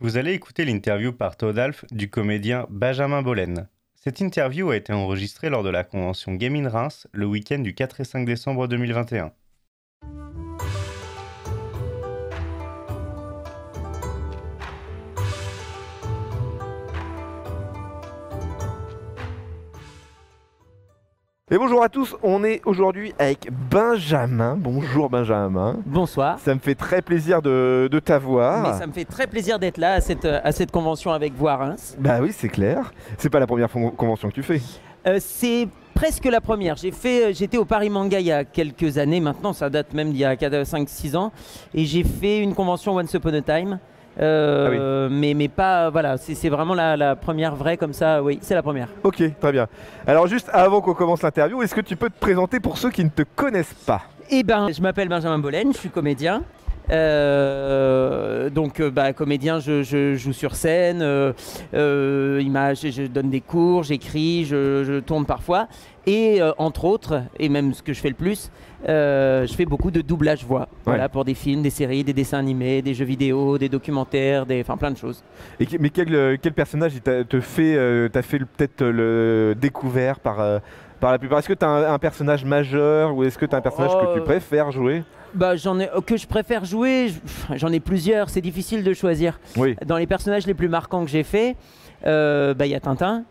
Vous allez écouter l'interview par Todalf du comédien Benjamin Bollen. Cette interview a été enregistrée lors de la convention Game in Reims le week-end du 4 et 5 décembre 2021. Et bonjour à tous, on est aujourd'hui avec Benjamin. Bonjour Benjamin. Bonsoir. Ça me fait très plaisir de, de t'avoir. Mais ça me fait très plaisir d'être là à cette, à cette convention avec Reims. Bah oui, c'est clair. C'est pas la première convention que tu fais. Euh, c'est presque la première. J'ai fait, euh, j'étais au Paris Manga il y a quelques années maintenant, ça date même d'il y a 5-6 ans, et j'ai fait une convention Once Upon a Time. Euh, mais, mais pas, voilà, c'est c'est vraiment la, la première vraie comme ça, oui, c'est la première. Ok, très bien. Alors juste avant qu'on commence l'interview, est-ce que tu peux te présenter pour ceux qui ne te connaissent pas? Eh ben, je m'appelle Benjamin Bollen, je suis comédien. Euh, donc, euh, bah, comédien, je, je joue sur scène, euh, image, je donne des cours, j'écris, je, je tourne parfois. Et euh, entre autres, et même ce que je fais le plus, je fais beaucoup de doublage voix. Voilà, pour des films, des séries, des dessins animés, des jeux vidéo, des documentaires, des, enfin plein de choses. Et Mais quel, quel personnage te fait, t'as fait peut-être le découvert par, par la plupart? Est-ce que tu as un, un personnage majeur ou est-ce que tu as un personnage que tu Oh, préfères jouer? Bah, j'en ai que je préfère jouer. je- J'en ai plusieurs. C'est difficile de choisir. Oui. Dans les personnages les plus marquants que j'ai fait, euh, bah, il y a Tintin.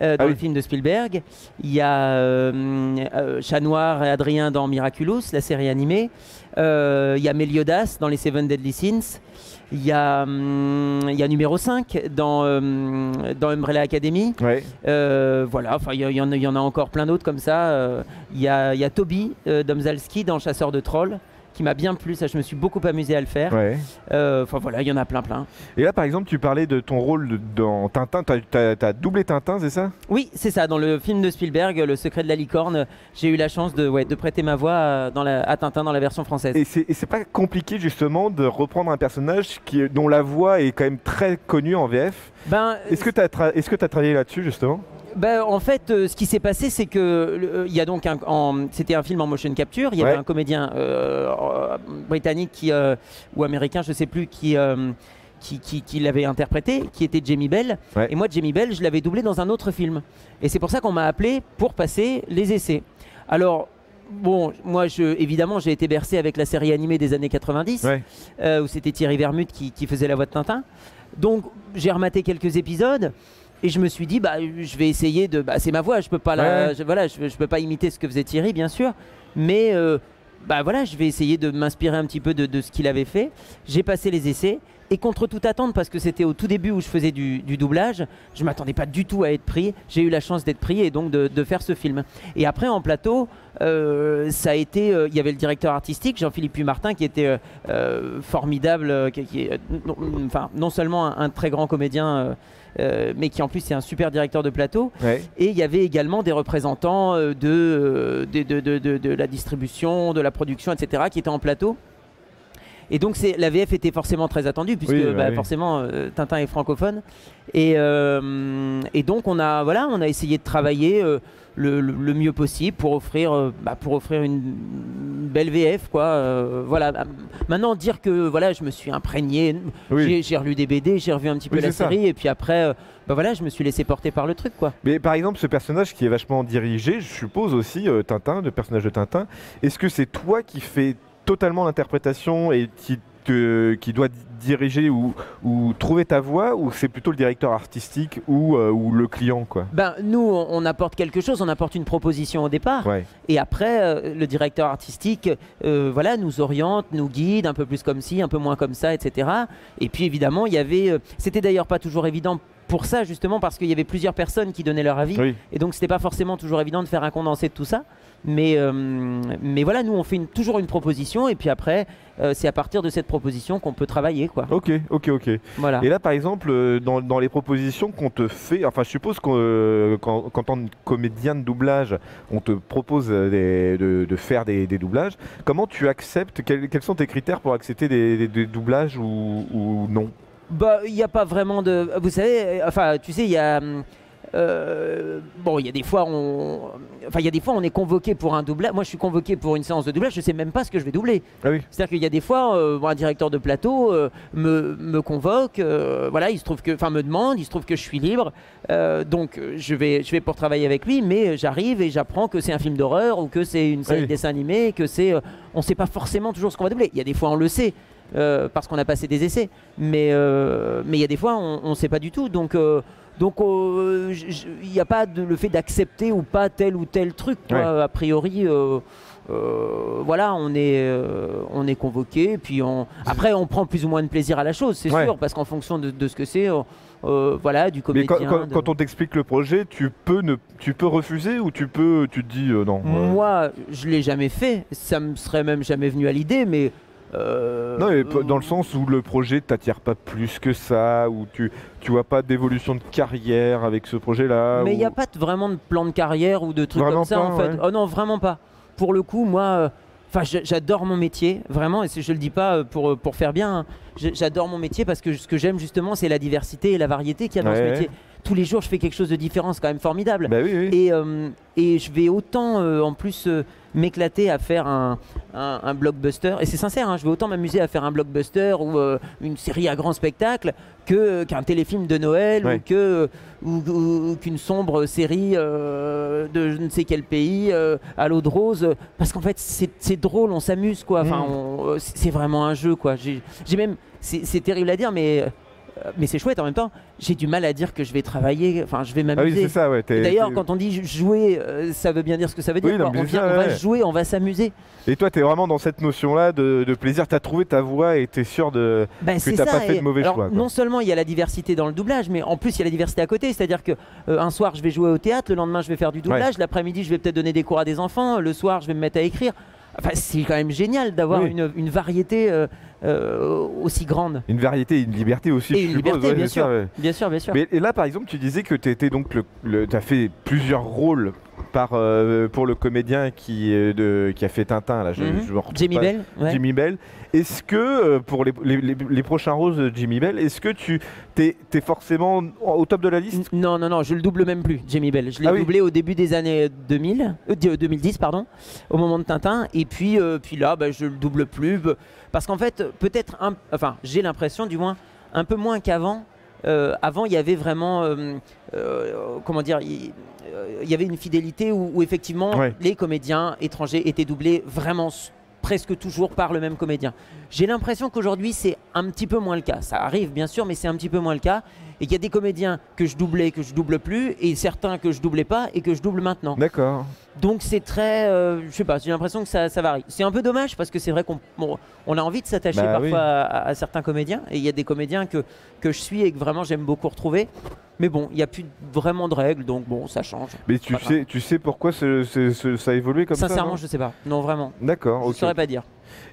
euh, dans Ah oui. le film de Spielberg, il y a euh, euh, Chat Noir et Adrien dans Miraculous, la série animée. Euh, Il y a Meliodas dans les Seven Deadly Sins. Il y, a, hum, il y a numéro 5 dans, euh, dans Umbrella Academy. Ouais. Euh, voilà, enfin, il y, en a- il y en a encore plein d'autres comme ça. Euh, Il y, a, il y a Toby euh, Domzalski dans Chasseur de Trolls, qui m'a bien plu. Ça, je me suis beaucoup amusé à le faire. ouais. Euh, Enfin voilà, il y en a plein, plein. Et là par exemple, tu parlais de ton rôle de- dans Tintin. Tu as, doublé Tintin, c'est ça? Oui, c'est ça. Dans le film de Spielberg, Le secret de la licorne, j'ai eu la chance de, ouais, de prêter ma voix dans la, à Tintin dans la version française. Et c'est pas compliqué justement de reprendre un personnage qui, dont la voix est quand même très connue en VF. Ben, Est-ce que tu as travaillé là-dessus justement? Ben, en fait, euh, ce qui s'est passé, c'est que euh, y a donc un, c'était un film en motion capture. Il y avait un comédien euh, britannique qui, ou américain, je sais plus, qui qui, qui- qui l'avait interprété, qui était Jamie Bell. Ouais. Et moi, Jamie Bell, je l'avais doublé dans un autre film. Et c'est pour ça qu'on m'a appelé pour passer les essais. Alors. Bon, moi, je, évidemment, j'ai été bercé avec la série animée des années 90, Ouais. euh, où c'était Thierry Vermut qui, qui faisait la voix de Tintin. Donc, j'ai rematé quelques épisodes. Et je me suis dit, bah, je vais essayer de. Bah, c'est ma voix, je peux pas la, Ouais. je, voilà, je, je peux pas imiter ce que faisait Thierry, bien sûr, mais euh, bah voilà, je vais essayer de m'inspirer un petit peu de, de ce qu'il avait fait. J'ai passé les essais et contre toute attente, parce que c'était au tout début où je faisais du, du doublage, je m'attendais pas du tout à être pris. J'ai eu la chance d'être pris et donc de, de faire ce film. Et après en plateau, euh, ça a été, euh, il y avait le directeur artistique Jean-Philippe Puy-Martin qui était euh, formidable, qui, qui est, non, enfin non seulement un, un très grand comédien. Euh, mais qui en plus est un super directeur de plateau. Ouais. Et il y avait également des représentants euh, de, euh, de, de- de- de- la distribution, de la production, etc., qui étaient en plateau. Et donc la VF était forcément très attendue, puisque Oui, bah bah, oui. forcément euh, Tintin est francophone. Et, et donc on a, voilà, on a essayé de travailler le, le- le mieux possible pour offrir, euh, bah, pour offrir une, une belle VF. Quoi. Euh, voilà. Maintenant, dire que voilà, je me suis imprégné, Oui. j'ai, relu des BD, j'ai revu un petit peu la ça. série, et puis après, euh, bah, voilà, je me suis laissé porter par le truc. quoi. Mais par exemple, ce personnage qui est vachement dirigé, je suppose aussi euh, Tintin, le personnage de Tintin, est-ce que c'est toi qui fais totalement l'interprétation et qui, te- qui doit di- diriger ou, ou trouver ta voix ou c'est plutôt le directeur artistique ou, euh, ou le client quoi? Ben, nous, on, on apporte quelque chose, on apporte une proposition au départ. Ouais. Et après, euh, le directeur artistique euh, voilà, nous oriente, nous guide, un peu plus comme ci, un peu moins comme ça, etc. Et puis évidemment, il y avait. C'était d'ailleurs pas toujours évident pour ça, justement, parce qu'il y avait plusieurs personnes qui donnaient leur avis. Oui. Et donc, c'était pas forcément toujours évident de faire un condensé de tout ça. Mais, euh, mais voilà, nous, on fait une- toujours une proposition. Et puis après, euh, c'est à partir de cette proposition qu'on peut travailler. Quoi. Ok, ok, ok. Voilà. Et là, par exemple, euh, dans, dans les propositions qu'on te fait, enfin, je suppose qu'en euh, que comédien de doublage, on te propose des- de, de faire des, des doublages. Comment tu acceptes? Quels, quels sont tes critères pour accepter des, des- des doublages ou, ou non? Bah, il n'y a pas vraiment de. Vous savez, euh, enfin, tu sais, il y a. euh, bon, il y a des fois, on, enfin, il y a des fois, on est convoqué pour un doublage. Moi, je suis convoqué pour une séance de doublage. Je sais même pas ce que je vais doubler. Ah oui. C'est-à-dire qu'il y a des fois, euh, un directeur de plateau euh, me, me convoque. voilà, il se trouve que, enfin, me demande. Il se trouve que je suis libre. Donc, je vais, je vais pour travailler avec lui. Mais j'arrive et j'apprends que c'est un film d'horreur ou que c'est une série Oui. de dessins animés, que c'est, on sait pas forcément toujours ce qu'on va doubler. Il y a des fois, on le sait. Euh, parce qu'on a passé des essais, mais euh, mais il y a des fois on ne sait pas du tout, donc euh, donc il n'y a pas de, le fait d'accepter ou pas tel ou tel truc. quoi. Ouais. A priori, euh, voilà, on est, euh, on est convoqué. Puis on... Après, on prend plus ou moins de plaisir à la chose, c'est Ouais. sûr, parce qu'en fonction de, de ce que c'est, euh, voilà, du Mais comédien. quand, quand- de- quand on t'explique le projet, tu peux, ne, tu peux refuser ou tu peux, tu te dis non. Moi, je l'ai jamais fait. Ça me serait même jamais venu à l'idée, mais. Euh, Non, mais p- dans le sens où le projet t'attire pas plus que ça, où tu, tu vois pas d'évolution de carrière avec ce projet-là. Mais il ou- n'y a pas vraiment de plan de carrière ou de trucs Vraiment comme ça pas, en fait. ouais. Oh non, vraiment pas. Pour le coup, moi, euh, enfin, j'a- j'adore mon métier, vraiment, et je le dis pas euh, pour, euh, pour faire bien. hein. J'adore mon métier parce que ce que j'aime justement, c'est la diversité et la variété qu'il y a dans ce Ouais. métier. Tous les jours, je fais quelque chose de différent, c'est quand même formidable. Bah oui, oui. Et, euh, et je vais autant euh, en plus euh, m'éclater à faire un, un- un blockbuster, et c'est sincère, hein, je vais autant m'amuser à faire un blockbuster ou euh, une série à grand spectacle que, qu'un téléfilm de Noël Ouais. ou, que, ou, ou- ou qu'une sombre série euh, de je ne sais quel pays euh, à l'eau de rose. Parce qu'en fait, c'est, drôle, on s'amuse quoi. Enfin, Mm. euh, c'est vraiment un jeu quoi. J'ai, même, c'est, c'est terrible à dire, mais. Euh, mais c'est chouette en même temps. J'ai du mal à dire que je vais travailler, enfin je vais Ah oui, m'amuser. c'est ça, ouais. t'es- Et D'ailleurs, quand on dit jouer, euh, ça veut bien dire ce que ça veut dire. Oui, non, on, c'est vient- ça, on va jouer, on va s'amuser. Et toi, t'es vraiment dans cette notion-là de, de plaisir. T'as trouvé ta voix et t'es sûr de. Ben, t'as ça. pas fait et- de mauvais alors, choix, quoi. Non seulement il y a la diversité dans le doublage, mais en plus il y a la diversité à côté. C'est-à-dire que euh, un soir je vais jouer au théâtre, le lendemain je vais faire du doublage, l'après-midi je vais peut-être donner des cours à des enfants, le soir je vais me mettre à écrire. Enfin, c'est quand même génial d'avoir Oui. une, une variété euh, euh, aussi grande. Une variété et une liberté aussi. Et une suppose, liberté, ouais, bien ça, sûr. ouais. Bien sûr, bien sûr. Mais et là, par exemple, tu disais que tu étais donc le, le- t'as fait plusieurs rôles par euh, pour le comédien qui est de qui a fait Tintin là. Je, Mhm. je me Jimmy. Bell, ouais. Jimmy Bell. Est-ce que euh, pour les, les- les- les prochains rôles de Jimmy Bell, est-ce que tu t'es es forcément au top de la liste Non, non, non, je le double même plus, Jamie Bell. Je l'ai Ah oui. doublé au début des années 2000, euh, di- 2010, pardon, au moment de Tintin. Et puis, euh, puis là, bah, je le double plus. Parce qu'en fait, peut-être, enfin, j'ai l'impression, du moins, un peu moins qu'avant. Euh, avant, il y avait vraiment, euh, euh, comment dire, il y avait une fidélité où, où effectivement, Ouais. les comédiens étrangers étaient doublés vraiment presque toujours par le même comédien. J'ai l'impression qu'aujourd'hui, c'est un petit peu moins le cas. Ça arrive, bien sûr, mais c'est un petit peu moins le cas. Et qu'il y a des comédiens que je doublais, que je double plus, et certains que je doublais pas et que je double maintenant. D'accord. Donc c'est très, euh, je sais pas, j'ai l'impression que ça, ça varie. C'est un peu dommage parce que c'est vrai qu'on bon, on a envie de s'attacher Bah parfois oui. à, à certains comédiens, et il y a des comédiens que, que je suis et que vraiment j'aime beaucoup retrouver. Mais bon, il n'y a plus vraiment de règles, donc bon, ça change. Mais tu sais, tu sais pourquoi ce- ce- ce- ça a évolué comme ça Sincèrement, je sais pas. Non, vraiment. D'accord. Je ok. saurais pas dire.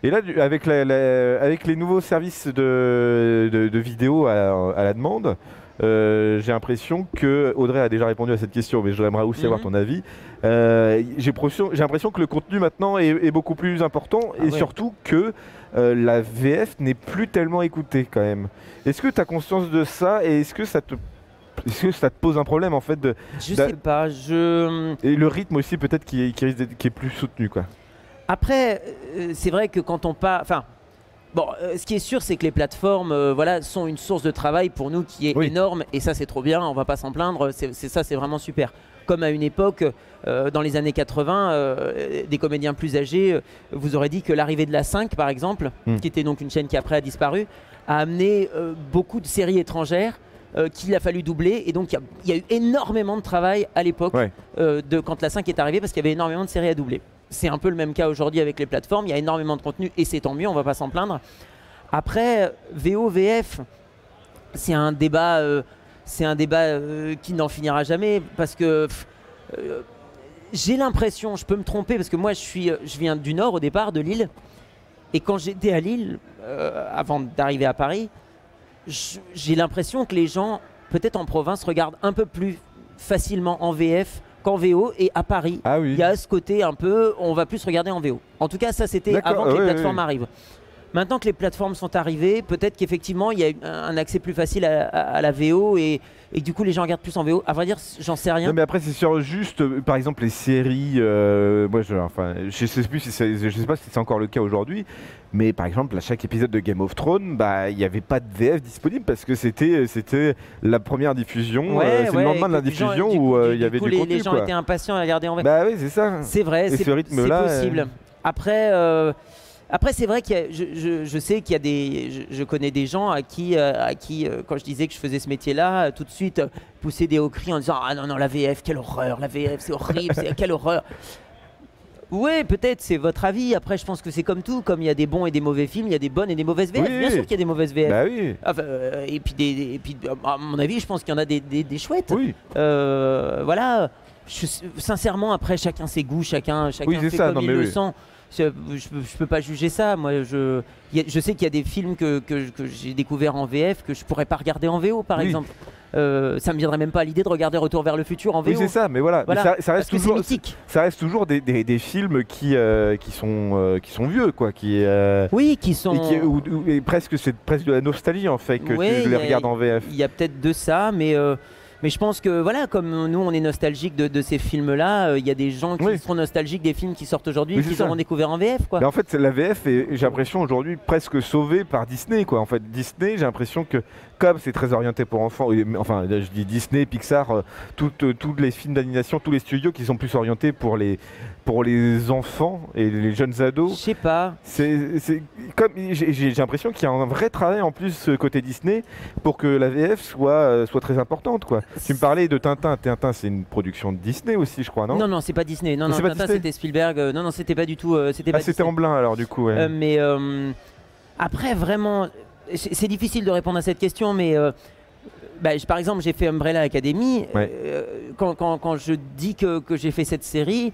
Et là, avec, la- la- avec les nouveaux services de, de, de vidéo à, à la demande, euh, j'ai l'impression que Audrey a déjà répondu à cette question, mais j'aimerais aussi avoir Mhm. ton avis. Euh, j'ai l'impression que le contenu maintenant est, est beaucoup plus important Ah et ouais. surtout que euh, la VF n'est plus tellement écoutée quand même. Est-ce que tu as conscience de ça et est-ce que ça te est-ce que ça te pose un problème en fait de, Je sais pas. Je et le rythme aussi peut-être qui, est- qui qui est plus soutenu quoi. Après, c'est vrai que quand on part, enfin, bon, euh, ce qui est sûr, c'est que les plateformes, euh, voilà, sont une source de travail pour nous qui est Oui. énorme, et ça, c'est trop bien. On va pas s'en plaindre. C'est ça, c'est vraiment super. Comme à une époque, euh, dans les années 80, euh, des comédiens plus âgés vous auraient dit que l'arrivée de la 5, par exemple, Hmm. qui était donc une chaîne qui après a disparu, a amené beaucoup de séries étrangères. euh, qu'il a fallu doubler et donc il y a- il y, a eu énormément de travail à l'époque Ouais. euh, de quand la 5 est arrivée parce qu'il y avait énormément de séries à doubler. C'est un peu le même cas aujourd'hui avec les plateformes. Il y a énormément de contenu et c'est tant mieux, on va pas s'en plaindre. Après, VO, VF, c'est un débat, euh, c'est un débat euh, qui n'en finira jamais parce que euh, j'ai l'impression, je peux me tromper parce que moi je suis, je viens du nord au départ, de Lille, et quand j'étais à Lille, avant d'arriver à Paris, j'ai l'impression que les gens, peut-être en province, regardent un peu plus facilement en VF qu'en VO, et à Paris, Ah oui. il y a ce côté un peu, on va plus regarder en VO. En tout cas, ça c'était avant que les plateformes arrivent. Maintenant que les plateformes sont arrivées, peut-être qu'effectivement il y a un accès plus facile à, à- à la VO et, et du coup les gens regardent plus en VO. À vrai dire, j'en sais rien. Non mais après c'est sur juste euh, par exemple les séries euh, moi je enfin je sais plus si c'est- je sais pas si c'est encore le cas aujourd'hui mais par exemple à chaque épisode de Game of Thrones bah il n'y avait pas de VF disponible parce que c'était c'était la première diffusion Ouais, euh, c'est ouais, le lendemain de la diffusion où euh, il y avait coup, du les, contenu les gens quoi. étaient impatients à regarder en VF. Bah oui c'est ça. C'est vrai, c'est ce rythme-là, c'est possible. euh, Après, euh, après c'est vrai que je, je- je sais qu'il y a des, je, je connais des gens à qui, euh, à qui euh, quand je disais que je faisais ce métier-là, euh, tout de suite euh, poussaient des hauts cris en disant ah non non la VF quelle horreur, la VF c'est horrible, c'est quelle horreur. Oui, peut-être, c'est votre avis. Après, je pense que c'est comme tout. Comme il y a des bons et des mauvais films, il y a des bonnes et des mauvaises VF. Oui, Bien sûr qu'il y a des mauvaises VF. Bah oui. Enfin, euh, et puis, des, des- et puis, à mon avis, je pense qu'il y en a des, des- des chouettes. Oui. Euh, voilà. Je- sincèrement, après, chacun ses goûts, chacun, chacun Oui, fait ça, comme il le oui. sent. Je, je, peux- pas juger ça. Moi, je, a- je sais qu'il y a des films que, que, que j'ai découverts en VF que je pourrais pas regarder en VO, par Oui. exemple. Euh, ça me viendrait même pas à l'idée de regarder Retour vers le futur en VO. Oui c'est ça mais voilà, Voilà. Mais ça, reste toujours ça reste toujours des, des- des films qui euh, qui sont euh, qui sont vieux quoi qui euh, Oui, qui sont. et qui ou- ou- et presque c'est presque de la nostalgie en fait que Ouais, tu les regardes en VF. Il y a peut-être de ça, mais, mais je pense que voilà, comme nous on est nostalgique de, de ces films-là, euh, il y a des gens qui Oui. seront nostalgiques des films qui sortent aujourd'hui et qui ça. auront découvert en VF. Quoi. Mais en fait, la VF est, j'ai l'impression aujourd'hui presque sauvée par Disney, quoi. En fait, Disney, j'ai l'impression que comme c'est très orienté pour enfants, et- enfin, là, je dis Disney, Pixar, euh, toutes, euh, tous les films d'animation, tous les studios qui sont plus orientés pour les, pour les enfants et les jeunes Je ados. sais pas. C'est, c'est comme j'ai, l'impression qu'il y a un vrai travail en plus euh, côté Disney pour que la VF soit, euh, soit très importante, quoi. Tu me parlais de Tintin. Tintin, c'est une production de Disney aussi, je crois, non? Non, non, c'est pas Disney. Non, non, Tintin, c'était Spielberg. Non, non, c'était pas du tout. c'était Ah, c'était en blanc alors, du coup. ouais. Mais après, vraiment, c'est difficile de répondre à cette question, mais euh, bah, je- par exemple, j'ai fait Umbrella Academy. Ouais. Euh, quand, quand- quand je dis que, que j'ai fait cette série,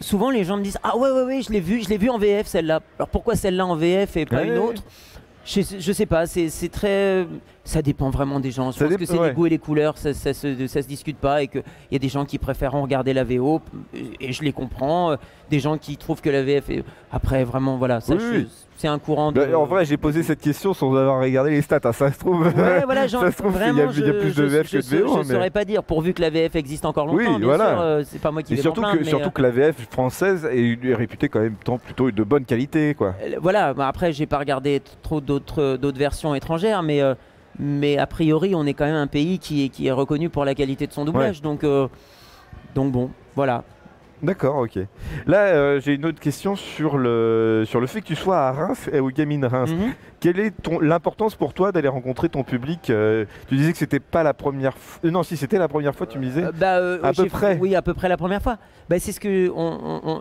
souvent les gens me disent Ah ouais, ouais, ouais, je l'ai vu, je l'ai vu en VF celle-là. Alors pourquoi celle-là en VF et pas Ouais. une autre je, je sais pas, c'est très. Ça dépend vraiment des gens. Je Ça pense que c'est ouais. les goûts et les couleurs, ça, ça, se, ça se discute pas et qu'il y a des gens qui préfèrent regarder la VO et je les comprends. euh, Des gens qui trouvent que la VF est. Après, vraiment, voilà, ça, Oui, je- oui. C'est un courant de. En vrai, j'ai posé cette question sans avoir regardé les stats. hein, Ça se trouve. Ouais, voilà, genre, ça se trouve, il y a- vraiment, il y a je- plus de VF je que de VO, Je mais- saurais pas dire, pourvu que la VF existe encore longtemps. Oui, bien voilà. euh, c'est pas moi qui vais surtout, que, mais, surtout que la VF française est, est réputée quand même tant plutôt de bonne qualité, quoi. euh, voilà, bah, après, j'ai pas regardé trop d'autres versions étrangères, mais, euh, mais a priori, on est quand même un pays qui est, qui est reconnu pour la qualité de son doublage. Donc, euh, donc bon, voilà. D'accord, ok. Là, euh, j'ai une autre question sur le, sur le fait que tu sois à Reims et au Gaming Reims. Mhm. Quelle est l'importance pour toi d'aller rencontrer ton public euh, Tu disais que c'était pas la première fois. non, si c'était la première fois, tu me disais. Euh, bah, euh, À peu près. Oui, à peu près la première fois. Bah, c'est ce que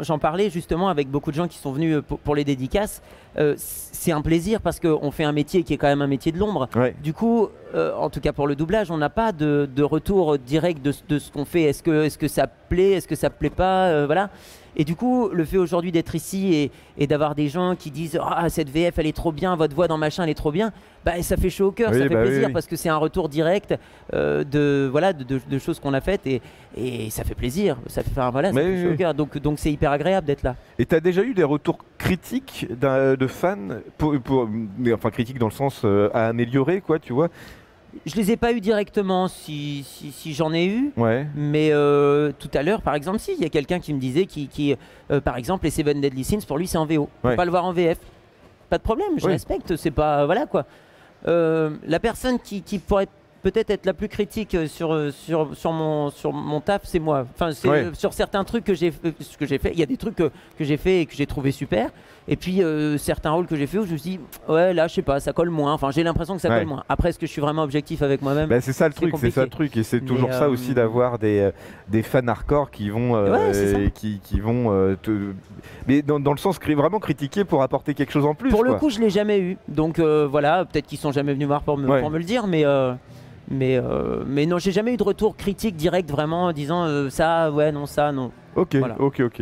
j'en parlais justement avec beaucoup de gens qui sont venus euh, pour, pour les dédicaces. Euh, c'est un plaisir parce qu'on fait un métier qui est quand même un métier de l'ombre. Ouais. Du coup, euh, en tout cas pour le doublage, on n'a pas de, de retour direct de, ce- de ce qu'on fait. Est-ce que, est que ça plaît? Est-ce que ça plaît pas? Euh, Voilà. Et du coup, le fait aujourd'hui d'être ici et, et d'avoir des gens qui disent Ah, cette VF, elle est trop bien, votre voix dans machin, elle est trop bien, bah, ça fait chaud au cœur, Oui, ça fait bah plaisir oui. parce que c'est un retour direct euh, de, voilà, de, de- de choses qu'on a faites et, et ça fait plaisir. Ça fait, enfin, voilà, ça fait chaud au cœur. Donc donc c'est hyper agréable d'être là. Et tu as déjà eu des retours critiques de fans, pour, pour- mais enfin critiques dans le sens euh, à améliorer, quoi, tu vois? Je les ai pas eu directement si, si, si j'en ai eu. Ouais. Mais euh, tout à l'heure, par exemple, si, il y a quelqu'un qui me disait, qui, qui euh, par exemple, les Seven Deadly Sins, pour lui, c'est en VO. On Ouais. peut pas le voir en VF. Pas de problème, je Oui. respecte, c'est pas. Voilà quoi. Euh, la personne qui, qui pourrait peut-être être la plus critique euh, sur, euh, sur, sur, mon, sur mon taf, c'est moi. Enfin, c'est Ouais. euh, sur certains trucs que j'ai ce que j'ai fait. Il y a des trucs que, que j'ai fait et que j'ai trouvé super. Et puis euh, certains rôles que j'ai fait où je me suis dit, ouais, là, je sais pas, ça colle moins. Enfin, j'ai l'impression que ça Ouais. colle moins. Après, est-ce que je suis vraiment objectif avec moi-même? Bah, c'est ça le truc, c'est ça le truc, et c'est toujours ça aussi d'avoir des, des fans hardcore qui vont, euh, Ouais, qui, qui vont, te... mais dans, dans le sens vraiment critiquer pour apporter quelque chose en plus. Pour le coup, je l'ai jamais eu. Donc voilà, peut-être qu'ils sont jamais venus voir pour me, pour me le dire, mais mais euh, mais non, j'ai jamais eu de retour critique direct vraiment en disant euh, ça, ouais, non, ça, non. Ok, Voilà. ok, ok.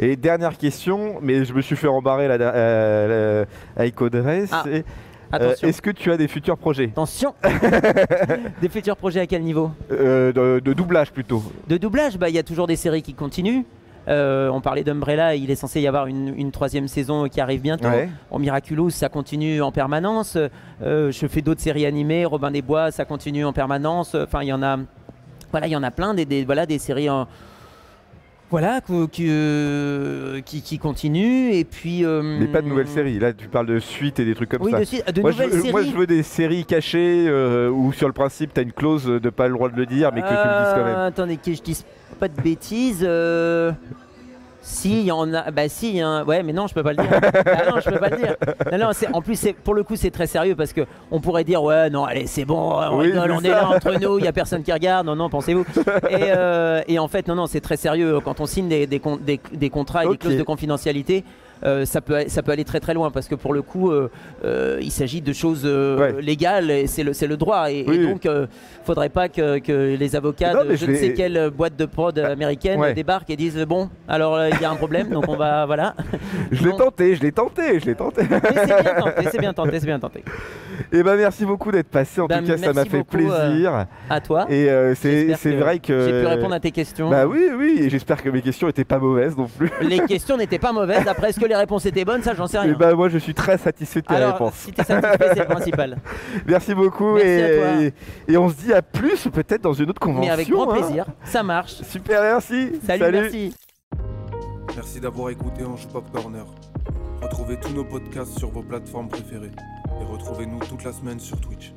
Et dernière question, mais je me suis fait rembarrer la, la, euh, la- avec Audrey, Ah, euh, est-ce que tu as des futurs projets? Attention. des futurs projets à quel niveau? Euh, de, de doublage plutôt De doublage, bah il y a toujours des séries qui continuent. Euh, on parlait d'Umbrella, il est censé y avoir une, une troisième saison qui arrive bientôt. Ouais. En Miraculous, ça continue en permanence. Euh, je fais d'autres séries animées. Robin des Bois, ça continue en permanence. Enfin, il y en a. Voilà, il y en a plein des, des- voilà, des séries en. Voilà, qui, qui continuent. Et puis. euh, Mais pas de nouvelles séries. Là, tu parles de suites et des trucs comme Oui, ça. de, suite- de moi, je nouvelles veux, séries. moi, je veux des séries cachées euh, où, sur le principe, tu as une clause de pas le droit de le dire, mais que tu le dises quand Euh, même. Attendez, que je dise pas de bêtises. Si, il y en a. Bah, si, y a un- ouais, mais non, je peux pas le dire. Ah non, je peux pas le dire. Non, non, c'est- en plus, c'est- pour le coup, c'est très sérieux parce que on pourrait dire, ouais, non, allez, c'est bon, on Oui, rigole, c'est on est là entre nous, il y a personne qui regarde. Non, non, pensez-vous. Et, euh, et en fait, non, non, c'est très sérieux. Quand on signe des, des, con- des- des contrats et des clauses de confidentialité, euh, ça, peut, ça peut aller très très loin parce que pour le coup, euh, euh, il s'agit de choses Ouais. légales et c'est le, c'est le droit. Et, et Oui. donc, euh, faudrait pas que, que les avocats Non, de je ne sais quelle boîte de prod américaine Ouais. débarquent et disent bon, alors il y a un problème, donc on va voilà. Je l'ai tenté, je l'ai tenté, je l'ai tenté. C'est bien tenté, c'est bien tenté, c'est bien tenté. Et ben merci beaucoup d'être passé. En Bah, tout cas, ça m'a fait euh, plaisir. À toi. Et euh, c'est vrai que. J'ai pu répondre à tes questions. Bah oui, oui, et j'espère que mes questions étaient pas mauvaises non plus. Les questions n'étaient pas mauvaises. Après, est-ce que les réponses étaient bonnes? Ça, j'en sais Et rien. bah moi je suis très satisfait de tes alors, réponses. si t'es satisfait, c'est le principal. Merci beaucoup Merci et, à toi. et, et on se dit à plus peut-être dans une autre convention. Mais avec grand hein. plaisir. Ça marche. Super, merci. Salut, merci. Merci d'avoir écouté Ange Pop Corner. Retrouvez tous nos podcasts sur vos plateformes préférées et retrouvez-nous toute la semaine sur Twitch.